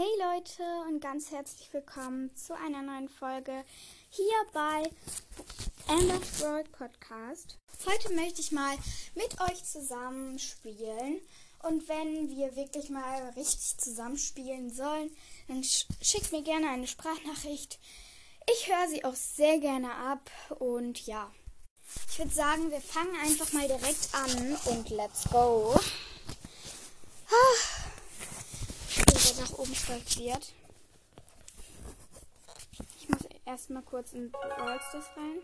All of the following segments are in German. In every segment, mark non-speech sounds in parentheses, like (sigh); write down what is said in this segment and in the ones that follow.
Hey Leute und ganz herzlich willkommen zu einer neuen Folge hier bei Amber's World Podcast. Heute möchte ich mal mit euch zusammen spielen und wenn wir wirklich mal richtig zusammen spielen sollen, dann schickt mir gerne eine Sprachnachricht. Ich höre sie auch sehr gerne ab und ja, ich würde sagen, wir fangen einfach mal direkt an und let's go. Ah nach oben spaziert. Ich muss erstmal kurz in Brawl rein.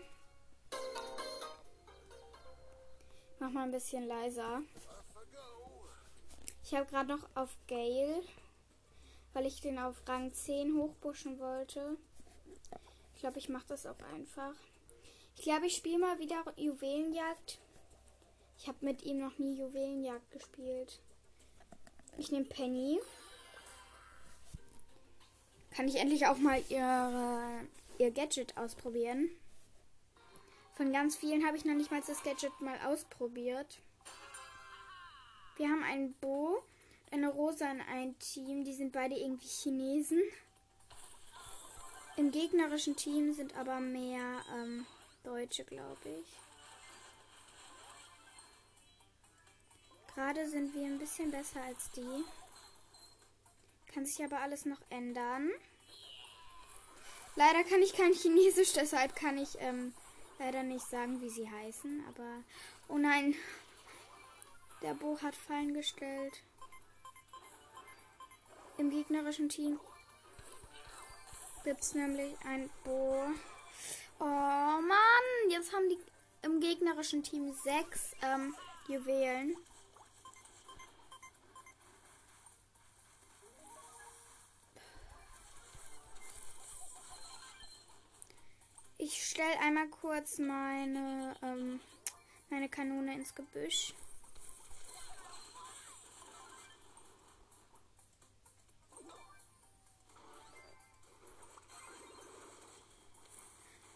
Mach mal ein bisschen leiser. Ich habe gerade noch auf Gale, weil ich den auf Rang 10 hochpushen wollte. Ich glaube, ich mache das auch einfach. Ich glaube, ich spiele mal wieder Juwelenjagd. Ich habe mit ihm noch nie Juwelenjagd gespielt. Ich nehme Penny kann ich endlich auch mal ihre, ihr Gadget ausprobieren. Von ganz vielen habe ich noch nicht mal das Gadget mal ausprobiert. Wir haben ein Bo, eine Rosa in ein Team. Die sind beide irgendwie Chinesen. Im gegnerischen Team sind aber mehr ähm, Deutsche, glaube ich. Gerade sind wir ein bisschen besser als die. Kann sich aber alles noch ändern. Leider kann ich kein Chinesisch, deshalb kann ich ähm, leider nicht sagen, wie sie heißen. Aber, oh nein, der Bo hat Fallen gestellt. Im gegnerischen Team gibt es nämlich ein Bo. Oh Mann, jetzt haben die im gegnerischen Team sechs ähm, Juwelen. Ich stelle einmal kurz meine, ähm, meine Kanone ins Gebüsch.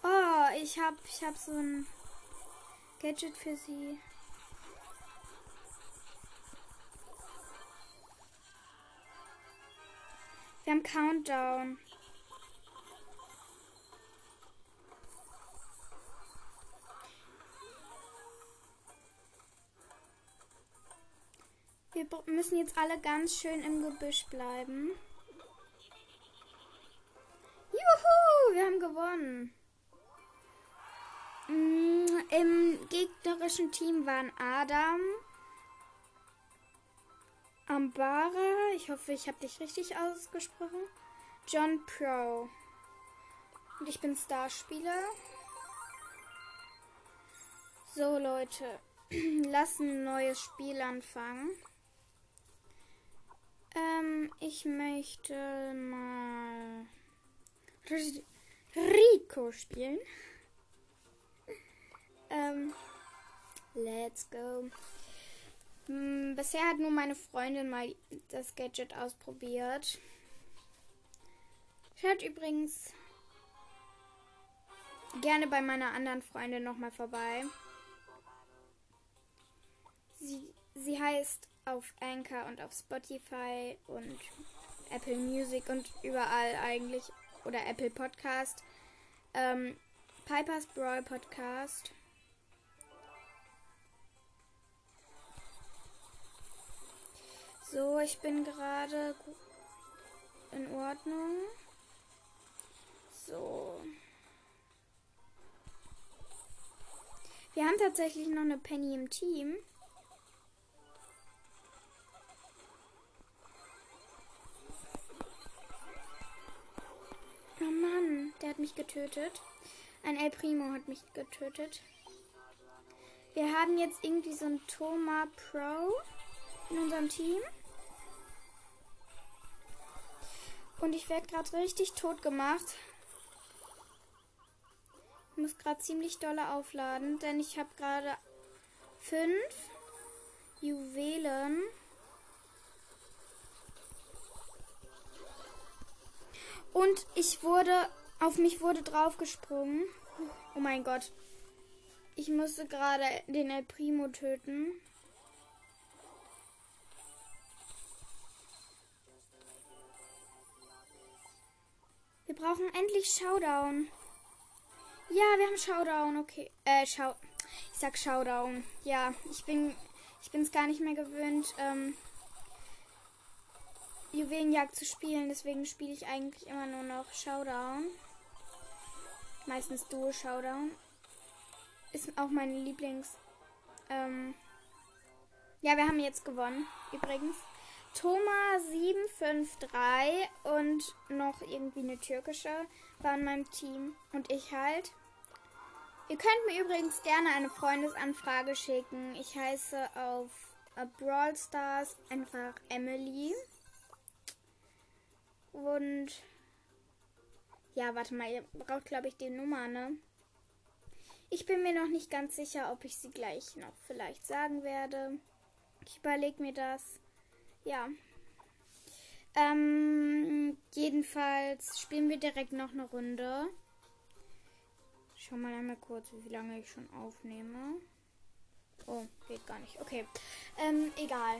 Oh, ich habe ich hab so ein Gadget für sie. Wir haben Countdown. Wir müssen jetzt alle ganz schön im Gebüsch bleiben. Juhu, wir haben gewonnen. Mm, Im gegnerischen Team waren Adam, Ambara, ich hoffe, ich habe dich richtig ausgesprochen, John Pro. Und ich bin Starspieler. So Leute, (clears throat) lassen ein neues Spiel anfangen. Ähm, ich möchte mal Rico spielen. ähm, let's go. Hm, bisher hat nur meine Freundin mal das Gadget ausprobiert. Schaut übrigens gerne bei meiner anderen Freundin nochmal vorbei. Sie, sie heißt auf Anchor und auf Spotify und Apple Music und überall eigentlich oder Apple Podcast. Ähm, Pipers Brawl Podcast. So, ich bin gerade in Ordnung. So. Wir haben tatsächlich noch eine Penny im Team. Mich getötet. Ein El Primo hat mich getötet. Wir haben jetzt irgendwie so ein Thoma Pro in unserem Team. Und ich werde gerade richtig tot gemacht. Ich muss gerade ziemlich dolle aufladen, denn ich habe gerade fünf Juwelen. Und ich wurde, auf mich wurde draufgesprungen. Oh mein Gott. Ich musste gerade den El Primo töten. Wir brauchen endlich Showdown. Ja, wir haben Showdown, okay. Äh, Schau. Ich sag Showdown. Ja, ich bin. Ich bin es gar nicht mehr gewöhnt, ähm, Juwelenjagd zu spielen. Deswegen spiele ich eigentlich immer nur noch Showdown. Meistens Duo Showdown. Ist auch meine Lieblings. Ähm, ja, wir haben jetzt gewonnen, übrigens. Thomas 753 und noch irgendwie eine türkische war in meinem Team. Und ich halt. Ihr könnt mir übrigens gerne eine Freundesanfrage schicken. Ich heiße auf Brawl Stars einfach Emily. Und ja, warte mal, ihr braucht glaube ich die Nummer, ne? Ich bin mir noch nicht ganz sicher, ob ich sie gleich noch vielleicht sagen werde. Ich überlege mir das. Ja. Ähm, jedenfalls spielen wir direkt noch eine Runde. Schau mal einmal kurz, wie lange ich schon aufnehme. Oh, geht gar nicht. Okay. Ähm, egal.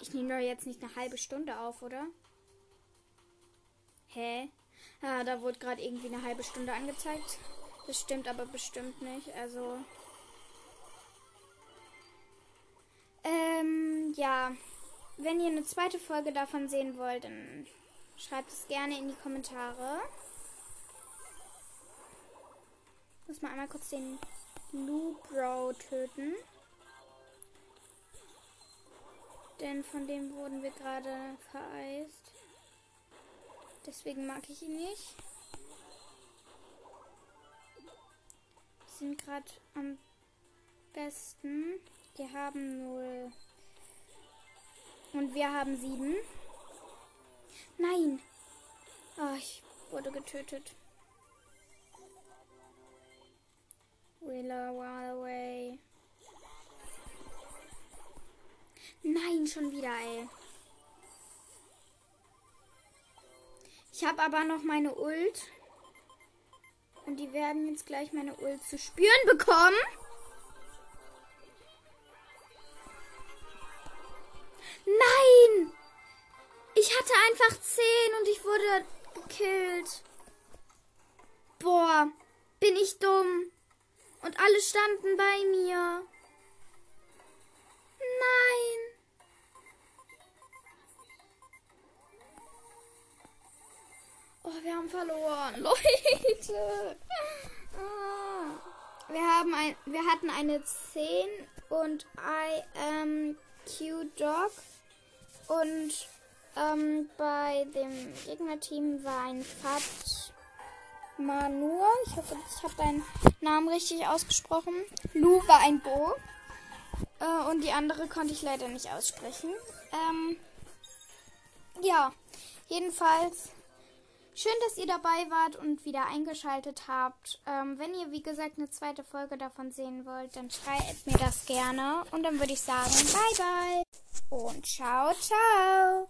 Ich nehme doch jetzt nicht eine halbe Stunde auf, oder? Hä? Ah, da wurde gerade irgendwie eine halbe Stunde angezeigt. Das stimmt aber bestimmt nicht. Also. Ähm, ja. Wenn ihr eine zweite Folge davon sehen wollt, dann schreibt es gerne in die Kommentare. Muss mal einmal kurz den Lou Bro töten. Denn von dem wurden wir gerade vereist. Deswegen mag ich ihn nicht. Wir sind gerade am besten. Die haben 0. Und wir haben 7. Nein. Oh, ich wurde getötet. Willa away. Nein, schon wieder, ey. Ich habe aber noch meine Ult. Und die werden jetzt gleich meine Ult zu spüren bekommen. Nein! Ich hatte einfach 10 und ich wurde gekillt. Boah, bin ich dumm. Und alle standen bei mir. Wir haben verloren. (laughs) Leute. Ah. Wir haben ein, wir hatten eine 10 und I am Q-Dog. Und ähm, bei dem Gegnerteam war ein Fat Manur. Ich hoffe, ich habe deinen Namen richtig ausgesprochen. Lu war ein Bo. Äh, und die andere konnte ich leider nicht aussprechen. Ähm, ja, jedenfalls schön, dass ihr dabei wart und wieder eingeschaltet habt. Ähm, wenn ihr, wie gesagt, eine zweite Folge davon sehen wollt, dann schreibt mir das gerne. Und dann würde ich sagen, bye bye und ciao, ciao.